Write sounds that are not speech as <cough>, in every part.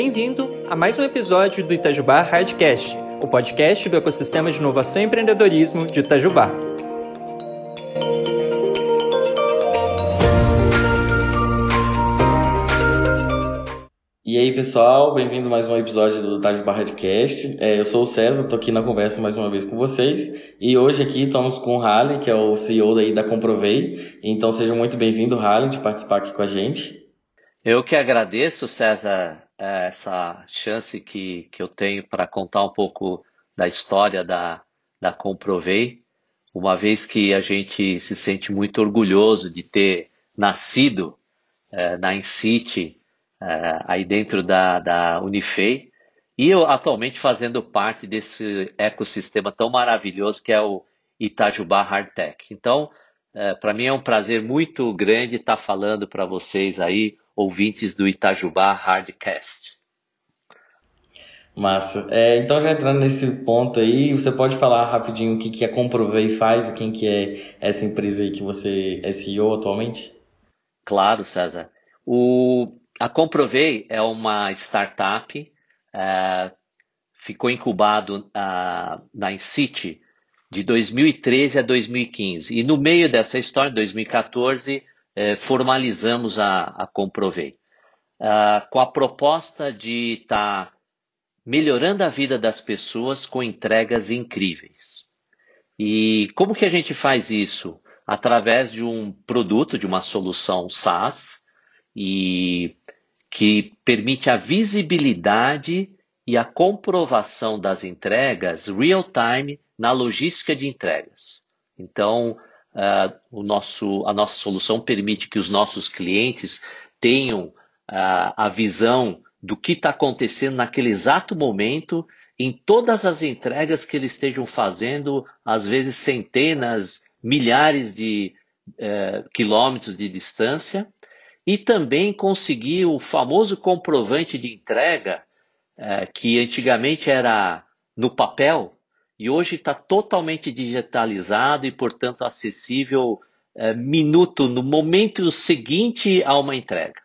Bem-vindo a mais um episódio do Itajubá Hardcast, o podcast do ecossistema de inovação e empreendedorismo de Itajubá. E aí, pessoal, bem-vindo a mais um episódio do Itajubá Hardcast. É, eu sou o César, estou aqui na conversa mais uma vez com vocês. E hoje aqui estamos com o Halley, que é o CEO daí da Comprovei. Então seja muito bem-vindo, Halley, de participar aqui com a gente. Eu que agradeço, César, é, essa chance que, que eu tenho para contar um pouco da história da, da Comprovei, uma vez que a gente se sente muito orgulhoso de ter nascido é, na InCity, é, aí dentro da, da Unifei, e eu atualmente fazendo parte desse ecossistema tão maravilhoso que é o Itajubá Hardtech. Então, é, para mim é um prazer muito grande estar falando para vocês aí ouvintes do Itajubá Hardcast. Massa. É, então, já entrando nesse ponto aí, você pode falar rapidinho o que, que a Comprovei faz, quem que é essa empresa aí que você é CEO atualmente? Claro, César. O, a Comprovei é uma startup, é, ficou incubado uh, na Incity de 2013 a 2015. E no meio dessa história, em 2014, é, formalizamos a, a Comprovei, uh, com a proposta de estar tá melhorando a vida das pessoas com entregas incríveis. E como que a gente faz isso? Através de um produto, de uma solução SaaS, e que permite a visibilidade e a comprovação das entregas real time na logística de entregas. Então, Uh, o nosso, a nossa solução permite que os nossos clientes tenham uh, a visão do que está acontecendo naquele exato momento em todas as entregas que eles estejam fazendo, às vezes centenas, milhares de uh, quilômetros de distância, e também conseguir o famoso comprovante de entrega, que antigamente era no papel, e hoje está totalmente digitalizado e, portanto, acessível é, minuto, no momento seguinte a uma entrega.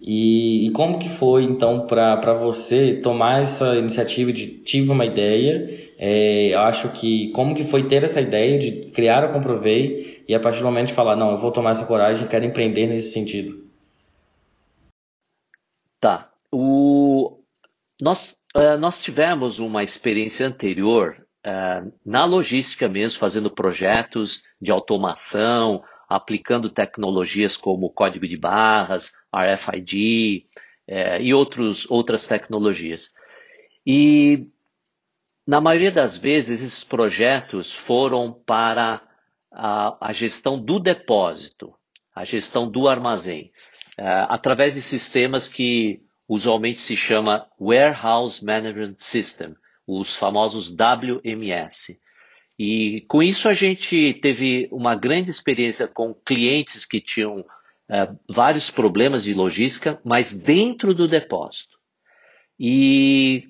E, e como que foi, então, para você tomar essa iniciativa de tive uma ideia, é, eu acho que como que foi ter essa ideia de criar a Comprovei e a partir do momento de falar, não, eu vou tomar essa coragem, quero empreender nesse sentido? Tá. O... Nós, uh, nós tivemos uma experiência anterior uh, na logística mesmo, fazendo projetos de automação, aplicando tecnologias como código de barras, RFID uh, e outros, outras tecnologias. E na maioria das vezes, esses projetos foram para a, a gestão do depósito, a gestão do armazém, uh, através de sistemas que usualmente se chama Warehouse Management System, os famosos WMS. E com isso a gente teve uma grande experiência com clientes que tinham uh, vários problemas de logística, mas dentro do depósito. E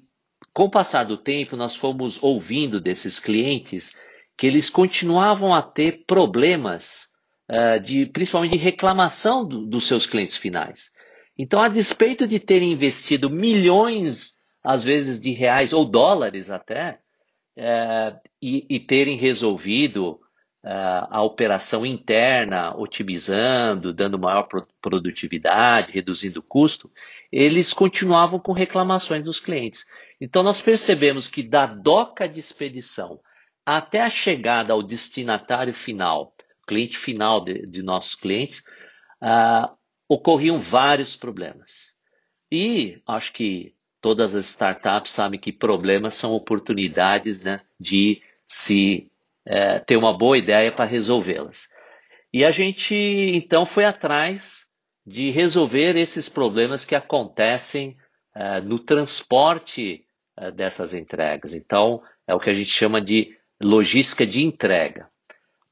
com o passar do tempo, nós fomos ouvindo desses clientes que eles continuavam a ter problemas, uh, de, principalmente de reclamação do, dos seus clientes finais. Então, a despeito de terem investido milhões às vezes de reais ou dólares até, é, e, e, terem resolvido é, a operação interna, otimizando, dando maior produtividade, reduzindo o custo, eles continuavam com reclamações dos clientes. Então nós percebemos que da doca de expedição até a chegada ao destinatário final, cliente final de, de nossos clientes, uh, ocorriam vários problemas. E acho que todas as startups sabem que problemas são oportunidades né, de se é, ter uma boa ideia para resolvê-las. E a gente então foi atrás de resolver esses problemas que acontecem é, no transporte é, dessas entregas. Então, é o que a gente chama de logística de entrega.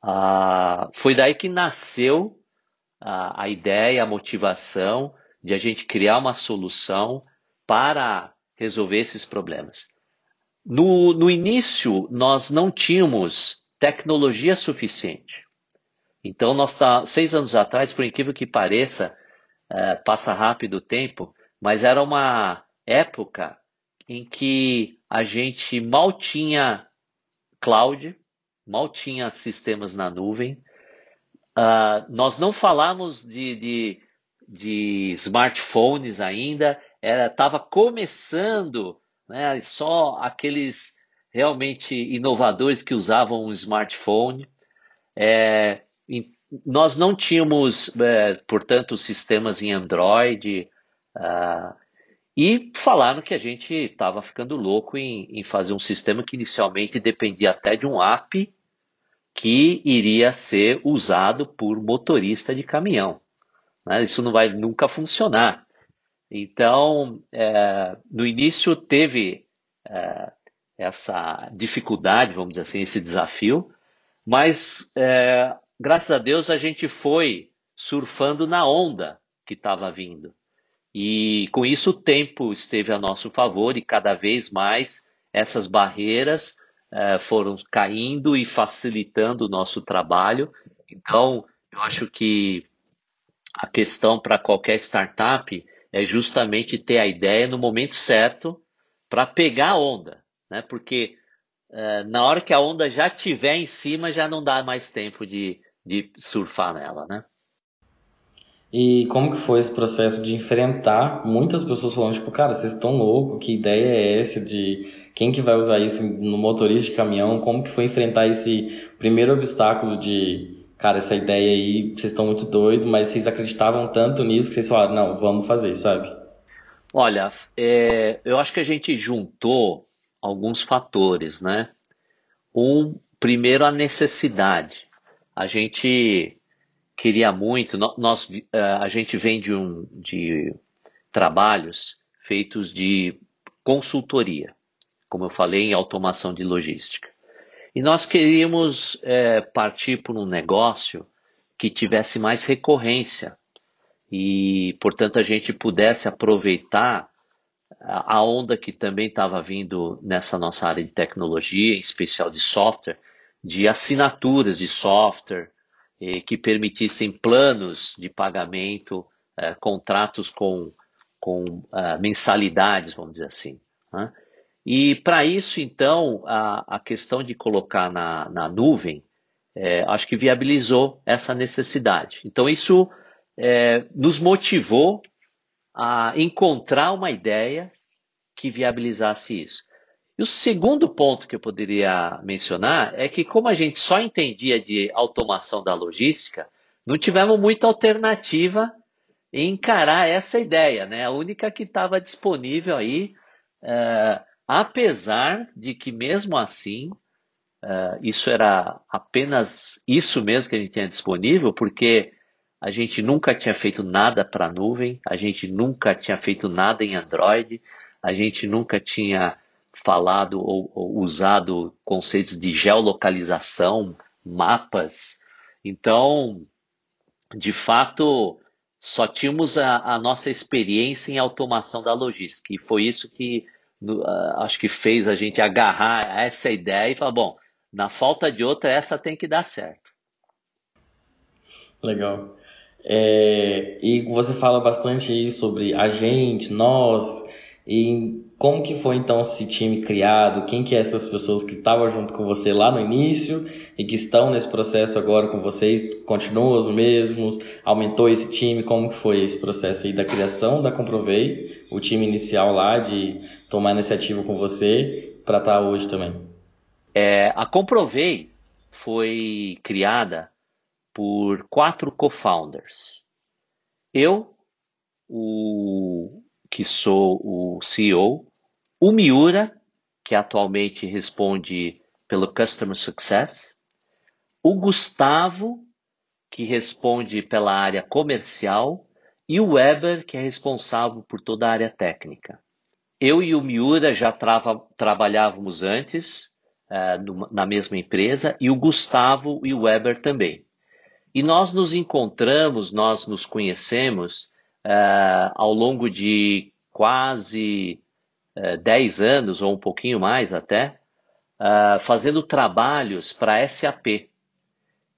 Ah, foi daí que nasceu a, a ideia, a motivação de a gente criar uma solução para resolver esses problemas. No, no início, nós não tínhamos tecnologia suficiente. Então, nós tá, seis anos atrás, por incrível que pareça, é, passa rápido o tempo, mas era uma, época em que a gente mal tinha cloud, mal tinha sistemas na nuvem. Uh, nós não falamos de, de, de smartphones ainda, estava começando né, só aqueles realmente inovadores que usavam um smartphone. É, nós não tínhamos, é, portanto, sistemas em Android. Uh, e falaram que a gente estava ficando louco em, em, fazer um sistema que inicialmente dependia até de um app que iria ser usado por motorista de caminhão. Né? Isso não vai nunca funcionar. Então, é, no início teve é, essa dificuldade, vamos dizer assim, esse desafio, mas é, graças a Deus a gente foi surfando na onda que estava vindo. E com isso o tempo esteve a nosso favor e cada vez mais essas barreiras uh, foram caindo e facilitando o nosso trabalho. Então, eu acho que a questão para qualquer startup é justamente ter a ideia no momento certo para pegar a onda, né? Porque uh, na hora que a onda já estiver em cima, já não dá mais tempo de, de surfar nela, né? E como que foi esse processo de enfrentar muitas pessoas falando, tipo, cara, vocês estão loucos, que ideia é essa de quem que vai usar isso no motorista de caminhão? Como que foi enfrentar esse primeiro obstáculo de, cara, essa ideia aí, vocês estão muito doidos, mas vocês acreditavam tanto nisso que vocês falaram, não, vamos fazer, sabe? Olha, é, eu acho que a gente juntou alguns fatores, né? Um, primeiro a necessidade. A gente queria muito. Nós, eh, a gente vem de, um, de trabalhos feitos de consultoria, como eu falei, em automação de logística. E nós queríamos é, partir por um negócio que tivesse mais recorrência e, portanto, a gente pudesse aproveitar a onda que também estava vindo nessa nossa área de tecnologia, em especial de software, de assinaturas de software, que permitissem planos de pagamento, eh, contratos com, com eh, mensalidades, vamos dizer assim. Né? E para isso, então, a, a, questão de colocar na, na nuvem, é, acho que viabilizou essa necessidade. Então, isso é, nos motivou a encontrar uma ideia que viabilizasse isso. E o segundo ponto que eu poderia mencionar é que, como a gente só entendia de automação da logística, não tivemos muita alternativa em encarar essa ideia, né? A única que estava disponível aí, uh, apesar de que mesmo assim, uh, isso era apenas isso mesmo que a gente tinha disponível, porque a gente nunca tinha feito nada para nuvem, a gente nunca tinha feito nada em Android, a gente nunca tinha falado ou, ou usado conceitos de geolocalização, mapas. Então, de fato, só tínhamos a, a, nossa experiência em automação da logística. E foi isso que acho que fez a gente agarrar essa ideia e falar, bom, na falta de outra, essa tem que dar certo. Legal. É, e você fala bastante aí sobre a gente, nós, e como que foi então esse time criado? Quem que é essas pessoas que estavam junto com você lá no início e que estão nesse processo agora com vocês? Continuam os mesmos? Aumentou esse time? Como que foi esse processo aí da criação da Comprovei, o time inicial lá de tomar iniciativa com você para estar tá hoje também? É, a Comprovei foi criada por quatro co-founders. Eu, o que sou o CEO, o Miura, que atualmente responde pelo Customer Success, o Gustavo, que responde pela área comercial, e o Weber, que é responsável por toda a área técnica. Eu e o Miura já trava, trabalhávamos antes numa, na mesma empresa, e o Gustavo e o Weber também. E nós nos encontramos, nós nos conhecemos uh, ao longo de quase 10 anos, ou um pouquinho mais até, uh, fazendo trabalhos para SAP.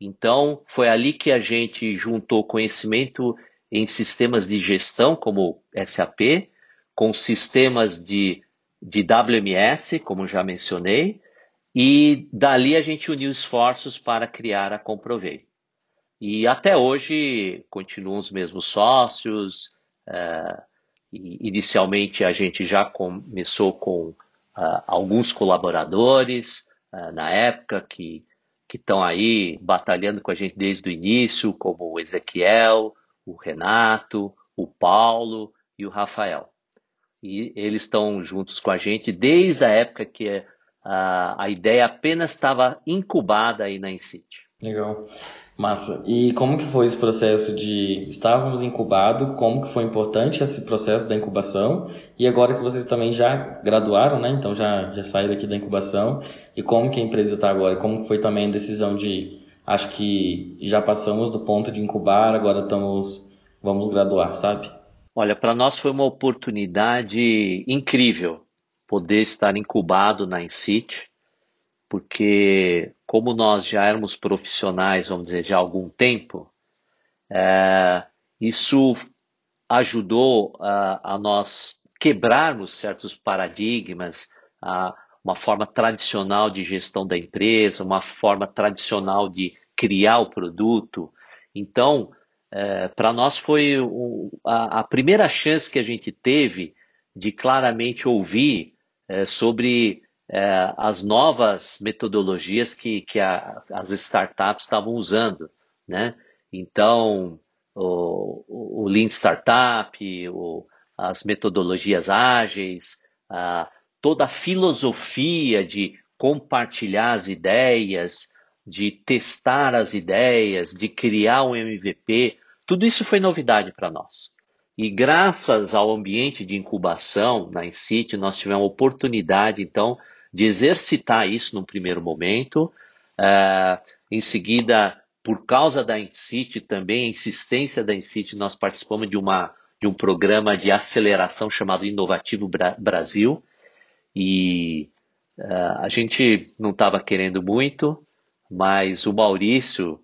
Então, foi ali que a gente juntou conhecimento em sistemas de gestão, como SAP, com sistemas de, de WMS, como já mencionei, e dali a gente uniu esforços para criar a Comprovei. E até hoje continuam os mesmos sócios. É, inicialmente a gente já começou com uh, alguns colaboradores uh, na época que que estão aí batalhando com a gente desde o início, como o Ezequiel, o Renato, o Paulo e o Rafael. E eles estão juntos com a gente desde a época que a, a ideia apenas estava incubada aí na Incite. Legal. Massa. E como que foi esse processo de estávamos incubado? Como que foi importante esse processo da incubação? E agora que vocês também já graduaram, né? Então já já saíram aqui da incubação. E como que a empresa está agora? Como foi também a decisão de acho que já passamos do ponto de incubar, agora estamos vamos graduar, sabe? Olha, para nós foi uma oportunidade incrível poder estar incubado na Incite porque como nós já éramos profissionais, vamos dizer, já há algum tempo, é, isso ajudou a, a, nós quebrarmos certos paradigmas, a, uma forma tradicional de gestão da empresa, uma forma tradicional de criar o produto. Então, é, para nós foi a, a, primeira chance que a gente teve de claramente ouvir é, sobre é, as novas metodologias que, que a, as startups estavam usando, né? Então, o, o Lean Startup, o, as metodologias ágeis, a, toda a filosofia de compartilhar as ideias, de testar as ideias, de criar um MVP, tudo isso foi novidade para nós. E graças ao ambiente de incubação na Incite, nós tivemos a oportunidade, então, de exercitar isso num primeiro momento. Uh, em seguida, por causa da Incite também, a insistência da Incite, nós participamos de, uma, de um programa de aceleração chamado Inovativo Bra Brasil. E uh, a gente não estava querendo muito, mas o Maurício,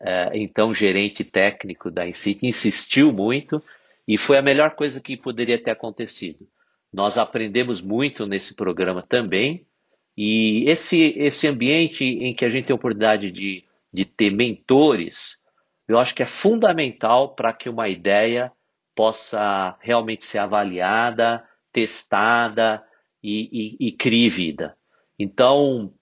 uh, então gerente técnico da Incite, insistiu muito e foi a melhor coisa que poderia ter acontecido. Nós aprendemos muito nesse programa também. E esse, esse ambiente em que a gente tem a oportunidade de, de ter mentores, eu acho que é fundamental para que uma ideia possa realmente ser avaliada, testada e, e, e crie vida. Então,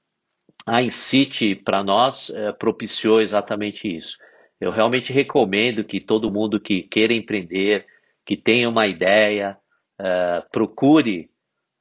a Incite, para nós, é, propiciou exatamente isso. Eu realmente recomendo que todo mundo que queira empreender, que tenha uma ideia, uh, procure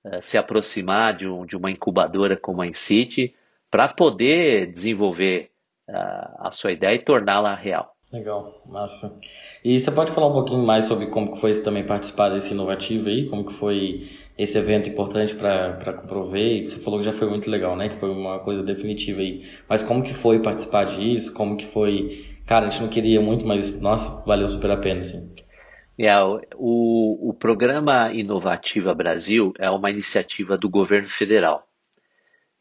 uh, se aproximar de, um, de, uma incubadora como a Incity para poder desenvolver uh, a sua ideia e torná-la real. Legal, massa. E você pode falar um pouquinho mais sobre como que foi também participar desse inovativo aí, como que foi esse evento importante para Comprovei? Você falou que já foi muito legal, né? Que foi uma coisa definitiva aí. Mas como que foi participar disso? Como que foi? Cara, a gente não queria muito, mas nossa, valeu super a pena, assim. É, o, o Programa Inovativa Brasil é uma iniciativa do governo federal.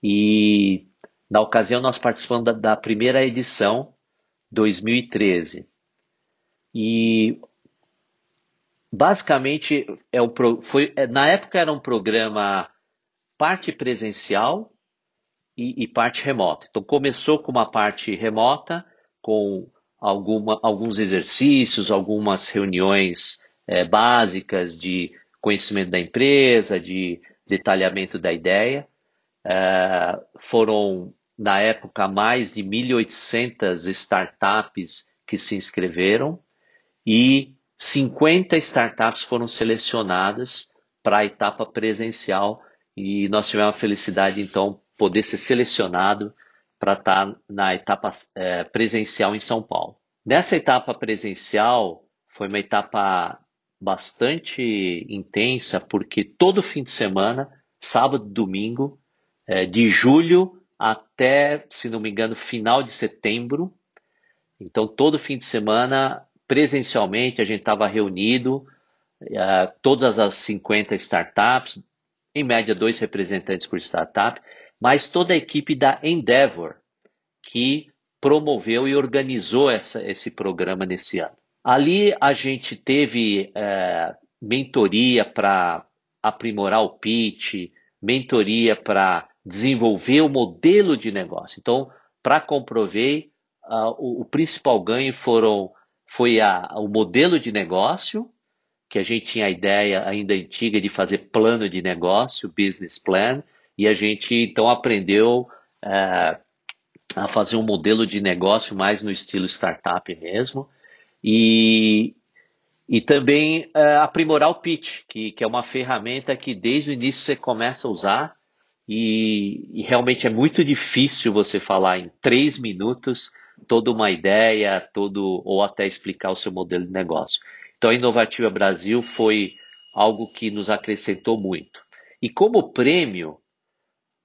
E, na ocasião, nós participamos da, da primeira edição, 2013. E, basicamente, é o, foi, é, na época era um programa parte presencial e, e parte remota. Então, começou com uma parte remota, com alguma, alguns exercícios, algumas reuniões é, básicas de conhecimento da empresa, de detalhamento da ideia. É, foram, na época, mais de 1.800 startups que se inscreveram e 50 startups foram selecionadas para a etapa presencial e nós tivemos a felicidade, então, poder ser selecionado para estar tá na etapa é, presencial em São Paulo. Nessa etapa presencial, foi uma etapa bastante intensa, porque todo fim de semana, sábado e domingo, é, de julho até, se não me engano, final de setembro. Então, todo fim de semana, presencialmente, a gente estava reunido, é, todas as 50 startups, em média dois representantes por startup, mas toda a equipe da Endeavor, que promoveu e organizou essa, esse programa nesse ano. Ali a gente teve é, mentoria para aprimorar o pitch, mentoria para desenvolver o modelo de negócio. Então, para Comprovei, uh, o, o, principal ganho foram, foi a, o modelo de negócio, que a gente tinha a ideia ainda antiga de fazer plano de negócio, business plan, e a gente então aprendeu uh, a fazer um modelo de negócio mais no estilo startup mesmo. E, e também uh, aprimorar o pitch, que, que é uma ferramenta que desde o início você começa a usar e, e, realmente é muito difícil você falar em três minutos toda uma ideia, todo ou até explicar o seu modelo de negócio. Então a Inovativa Brasil foi algo que nos acrescentou muito. E como prêmio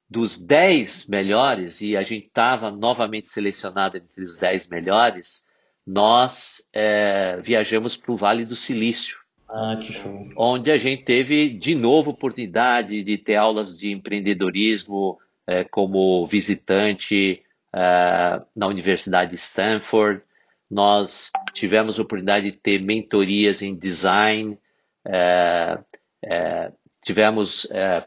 dos 10 melhores, e a gente estava novamente selecionado entre os 10 melhores, nós é, viajamos para o Vale do Silício. Ah, que show. Onde a gente teve de novo oportunidade de ter aulas de empreendedorismo é, como visitante é, na Universidade de Stanford. Nós tivemos a oportunidade de ter mentorias em design, é, é tivemos é,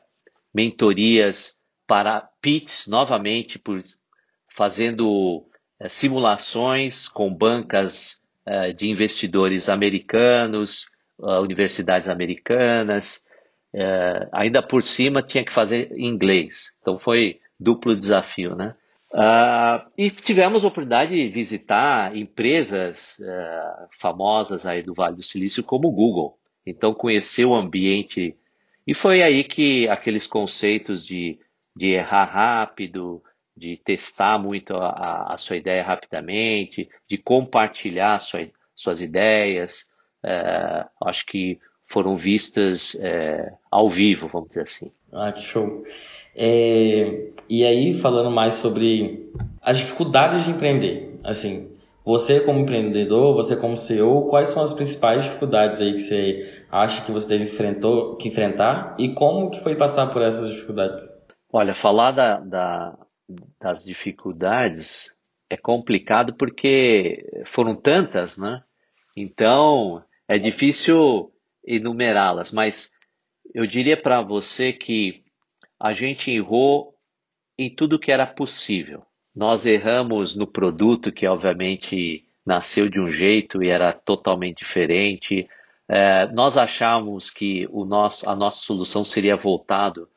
mentorias para PITs novamente, por, fazendo é, simulações com bancas é, de investidores americanos, é, universidades americanas. ainda por cima tinha que fazer inglês. Então foi duplo desafio, né? Uh, e tivemos a oportunidade de visitar empresas uh, famosas aí do Vale do Silício como o Google. Então conhecer o ambiente e foi aí que aqueles conceitos de, de errar rápido, de testar muito a, a sua ideia rapidamente, de compartilhar sua, suas ideias, é, acho que foram vistas é, ao vivo, vamos dizer assim. Ah, que show. É, e aí, falando mais sobre as dificuldades de empreender, assim, você como empreendedor, você como CEO, quais são as principais dificuldades aí que você acha que você teve enfrentou, que enfrentar e como que foi passar por essas dificuldades? Olha, falar da, da, das dificuldades é complicado porque foram tantas, né? Então é difícil enumerá-las, mas eu diria para você que a gente errou em tudo que era possível. Nós erramos no produto, que obviamente nasceu de um jeito e era totalmente diferente. É, nós achávamos que o nosso, a nossa solução seria voltado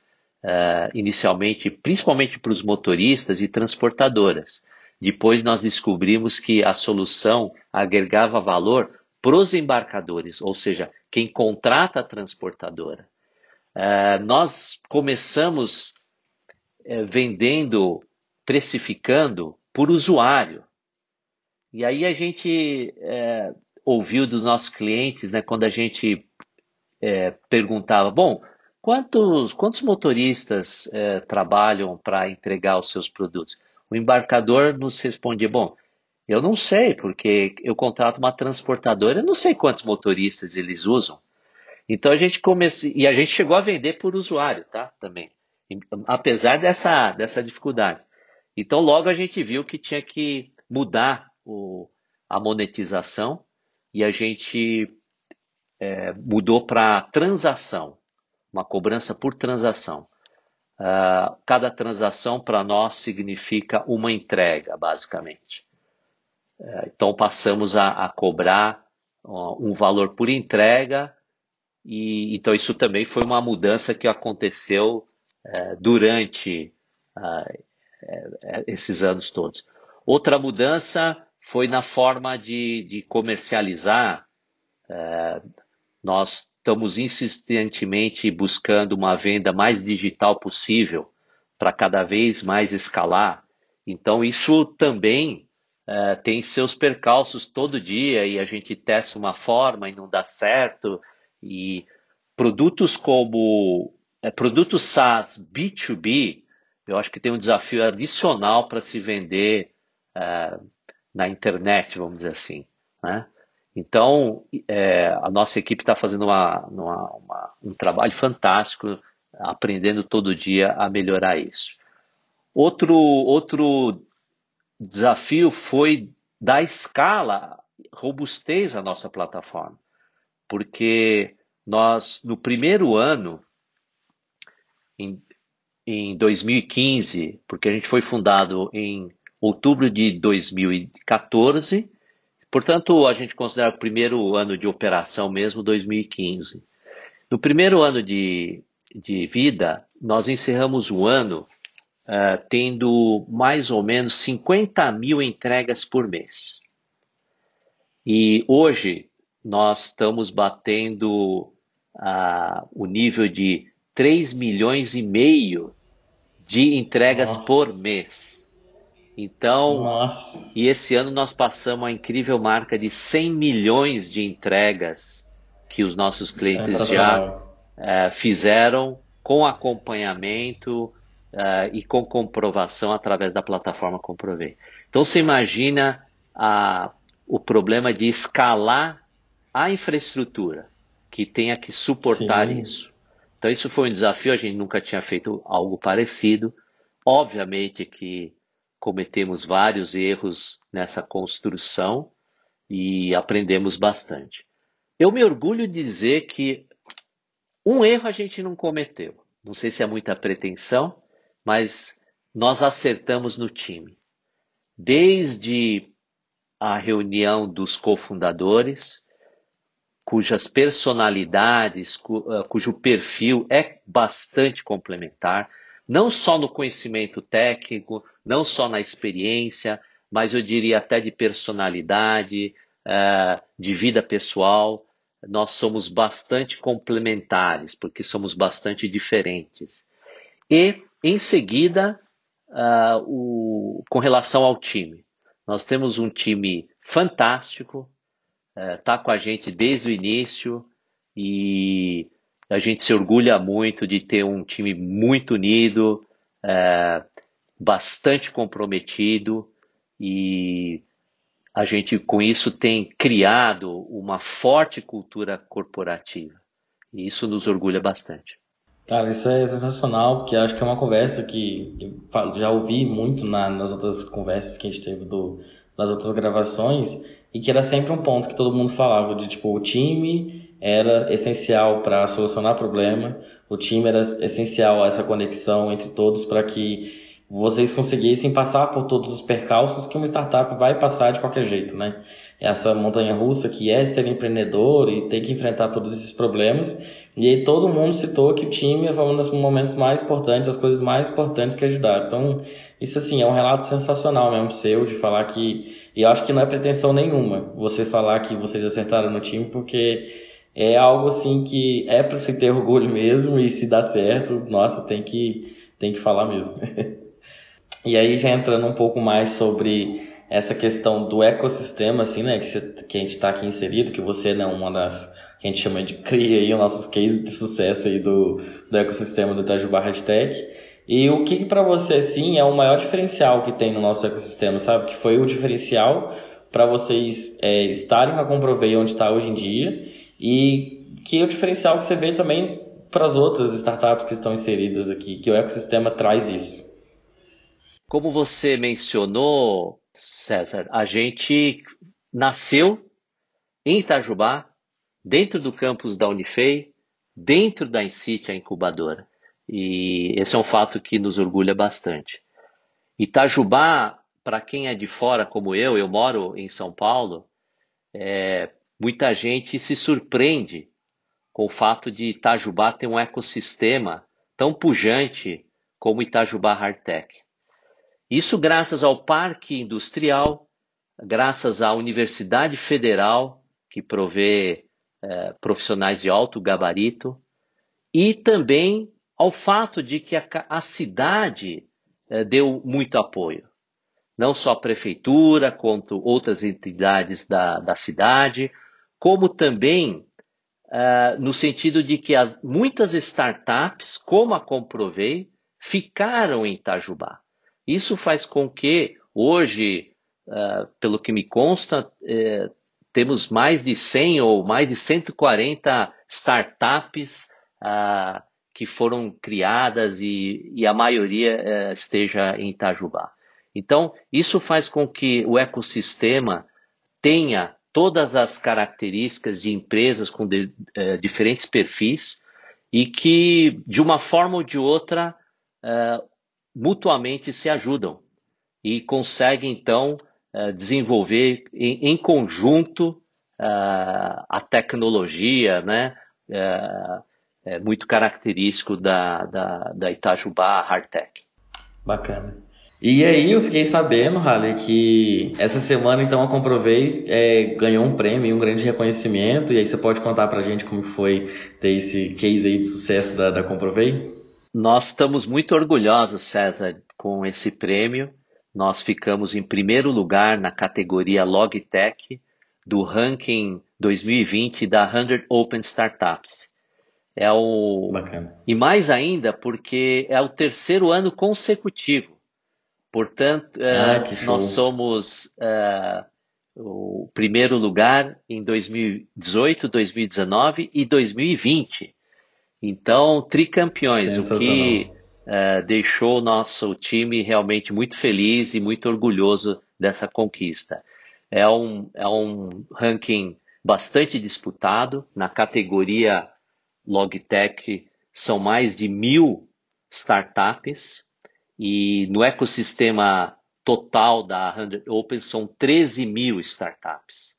uh, inicialmente, principalmente para os motoristas e transportadoras. Depois nós descobrimos que a solução agregava valor para os embarcadores, ou seja, quem contrata a transportadora. Uh, nós começamos uh, vendendo, precificando por usuário. E aí a gente ouviu dos nossos clientes, né, quando a gente perguntava, bom, Quantos, quantos motoristas é, trabalham para entregar os seus produtos? O embarcador nos respondia: Bom, eu não sei, porque eu contrato uma transportadora, eu não sei quantos motoristas eles usam. Então a gente começou, e a gente chegou a vender por usuário, tá? Também, apesar dessa, dessa dificuldade. Então logo a gente viu que tinha que mudar o, a monetização e a gente é, mudou para transação uma cobrança por transação. Uh, cada transação para nós significa uma entrega, basicamente. Uh, então passamos a, a cobrar uh, um valor por entrega e então isso também foi uma mudança que aconteceu eh, durante eh, eh, esses anos todos. Outra mudança foi na forma de, de comercializar. nós estamos insistentemente buscando uma venda mais digital possível para cada vez mais escalar. Então, isso também uh, tem seus percalços todo dia e a gente testa uma forma e não dá certo. E produtos como é, produtos SaaS B2B, eu acho que tem um desafio adicional para se vender uh, na internet, vamos dizer assim. Né? Então, é, a nossa equipe está fazendo uma, uma, uma, um trabalho fantástico, aprendendo todo dia a melhorar isso. Outro, outro desafio foi dar escala, robustez à nossa plataforma, porque nós, no primeiro ano, em, em 2015, porque a gente foi fundado em outubro de 2014, portanto, a gente considera o primeiro ano de operação mesmo 2015. No primeiro ano de, de vida, nós encerramos o ano uh, tendo mais ou menos 50 mil entregas por mês. E hoje nós estamos batendo uh, o nível de 3 milhões e meio de entregas Nossa. por mês. Então, Nossa. e esse ano nós passamos a incrível marca de 100 milhões de entregas que os nossos clientes já uh, fizeram com acompanhamento uh, e com comprovação através da plataforma Comprovei. Então você imagina a, o problema de escalar a infraestrutura que tenha que suportar Sim. isso. Então isso foi um desafio, a gente nunca tinha feito algo parecido. Obviamente que cometemos vários erros nessa construção e aprendemos bastante. Eu me orgulho de dizer que um erro a gente não cometeu. Não sei se é muita pretensão, mas nós acertamos no time. Desde a reunião dos cofundadores, cujas personalidades, ah, cujo perfil é bastante complementar, não só no conhecimento técnico, não só na experiência, mas eu diria até de personalidade, ah, de vida pessoal nós somos bastante complementares, porque somos bastante diferentes. E, em seguida, o, com relação ao time, nós temos um time fantástico, está uh, com a gente desde o início e a gente se orgulha muito de ter um time muito unido, uh, bastante comprometido e a gente com isso tem criado uma forte cultura corporativa. E isso nos orgulha bastante. Cara, isso é sensacional, porque acho que é uma conversa que já ouvi muito na, nas outras conversas que a gente teve do, nas outras gravações, e que era sempre um ponto que todo mundo falava de tipo, o time era essencial para solucionar problema, o time era essencial essa conexão entre todos para que vocês conseguissem passar por todos os percalços que uma startup vai passar de qualquer jeito, né? Essa montanha russa que é ser empreendedor e ter que enfrentar todos esses problemas. E aí todo mundo citou que o time foi um dos momentos mais importantes, as coisas mais importantes que ajudaram. Então, isso assim, é um relato sensacional mesmo seu, de falar que. E eu acho que não é pretensão nenhuma você falar que vocês acertaram no time, porque é algo assim que é para se ter orgulho mesmo, e se dá certo, nossa, tem que, tem que falar mesmo. <laughs> E aí já entrando um pouco mais sobre essa questão do ecossistema, assim, né, que, que a gente está aqui inserido, que você é né, uma das que a gente chama de cria aí, os nossos cases de sucesso aí do, do ecossistema do Itajubá Hashtag. E o que, que para você, assim, é o maior diferencial que tem no nosso ecossistema, sabe? Que foi o diferencial para vocês é, estarem com a Comprovei onde está hoje em dia e que é o diferencial que você vê também para as outras startups que estão inseridas aqui, que o ecossistema traz isso. Como você mencionou, César, a gente nasceu em Itajubá, dentro do campus da Unifei, dentro da Incite, a incubadora. E esse é um fato que nos orgulha bastante. Itajubá, para quem é de fora como eu, eu moro em São Paulo, é, muita gente se surpreende com o fato de Itajubá ter um ecossistema tão pujante como Itajubá Hardtech. Isso graças ao Parque Industrial, graças à Universidade Federal, que provê é, profissionais de alto gabarito, e também ao fato de que a, a cidade é, deu muito apoio. Não só a prefeitura, quanto outras entidades da, da cidade, como também é, no sentido de que as, muitas startups, como a Comprovei, ficaram em Itajubá. Isso faz com que hoje, uh, pelo que me consta, uh, temos mais de 100 ou mais de 140 startups uh, que foram criadas e, e a maioria eh, esteja em Itajubá. Então, isso faz com que o ecossistema tenha todas as características de empresas com de, uh, diferentes perfis e que, de uma forma ou de outra, uh, mutuamente se ajudam e conseguem, então, desenvolver em, em conjunto a tecnologia, né? é muito característico da, da, da Itajubá Hardtech. Bacana. E aí eu fiquei sabendo, Halle, que essa semana então a Comprovei é, ganhou um prêmio, um grande reconhecimento, e aí você pode contar pra gente como foi ter esse case aí de sucesso da, da Comprovei? Nós estamos muito orgulhosos, César, com esse prêmio. Nós ficamos em primeiro lugar na categoria Logtech do ranking 2020 da 100 Open Startups. É o Bacana. e mais ainda porque é o terceiro ano consecutivo. Portanto, ah, uh, nós somos uh, o primeiro lugar em 2018, 2019 e 2020. Então, tricampeões, o que uh, deixou o nosso time realmente muito feliz e muito orgulhoso dessa conquista. É um, é um ranking bastante disputado na categoria Logitech são mais de mil startups e no ecossistema total da 100 Open são 13 mil startups.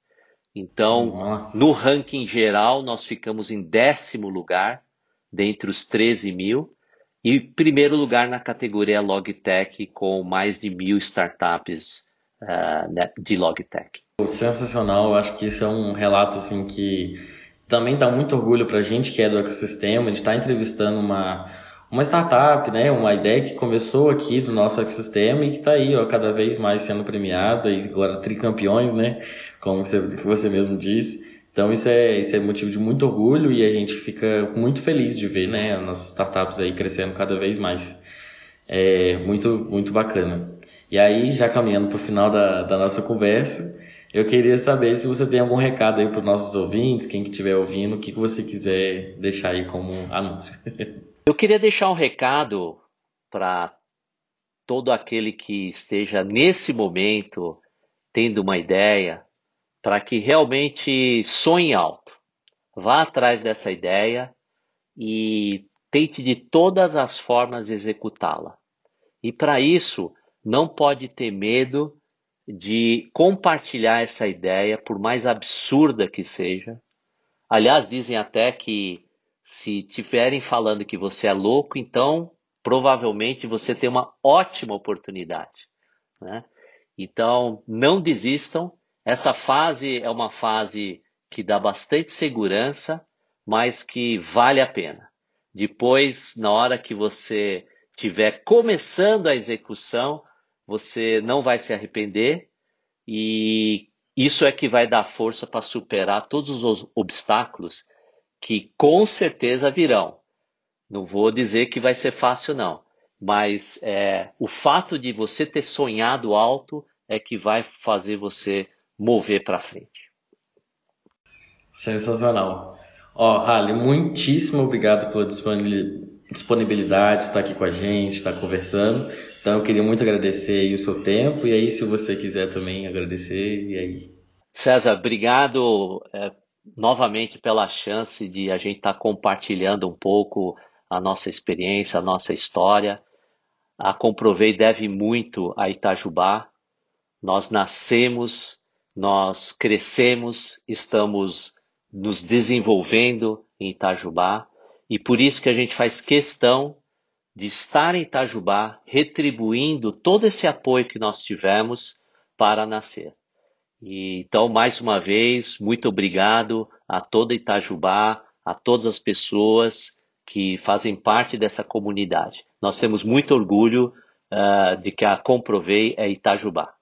Então, Nossa. no ranking geral, nós ficamos em décimo lugar dentre os 13 mil e primeiro lugar na categoria Logitech com mais de mil startups uh, de Logitech. Sensacional, eu acho que isso é um relato assim que também dá muito orgulho para a gente que é do ecossistema, de estar tá entrevistando uma, uma startup, né, uma ideia que começou aqui do nosso ecossistema e que está aí, ó, cada vez mais sendo premiada e agora tricampeões, né, como você, você mesmo disse. Então isso é, isso é motivo de muito orgulho e a gente fica muito feliz de ver, né, as nossas startups aí crescendo cada vez mais. É muito, muito bacana. E aí, já caminhando para o final da, da nossa conversa, eu queria saber se você tem algum recado aí para os nossos ouvintes, quem que estiver ouvindo, o que, que você quiser deixar aí como anúncio. <laughs> Eu queria deixar um recado para todo aquele que esteja nesse momento tendo uma ideia, para que realmente sonhe alto. Vá atrás dessa ideia e tente de todas as formas executá-la. E para isso, não pode ter medo de compartilhar essa ideia, por mais absurda que seja. Aliás, dizem até que se tiverem falando que você é louco, então provavelmente você tem uma ótima oportunidade. Né? Então, não desistam. Essa fase é uma fase que dá bastante segurança, mas que vale a pena. Depois, na hora que você estiver começando a execução, você não vai se arrepender e isso é que vai dar força para superar todos os obstáculos que com certeza virão. Não vou dizer que vai ser fácil, não, mas é, o fato de você ter sonhado alto é que vai fazer você mover para frente. Sensacional. Ó, oh, Halley, muitíssimo obrigado pela disponibilidade, estar aqui com a gente, estar conversando. Então eu queria muito agradecer o seu tempo e aí se você quiser também agradecer e aí. César, obrigado é, novamente pela chance de a gente estar tá compartilhando um pouco a nossa experiência, a nossa história. A Comprovei deve muito a Itajubá. Nós nascemos, nós crescemos, estamos nos desenvolvendo em Itajubá e por isso que a gente faz questão de estar em Itajubá, retribuindo todo esse apoio que nós tivemos para nascer. Então, mais uma vez, muito obrigado a toda Itajubá, a todas as pessoas que fazem parte dessa comunidade. Nós temos muito orgulho uh, de que a Comprovei é Itajubá.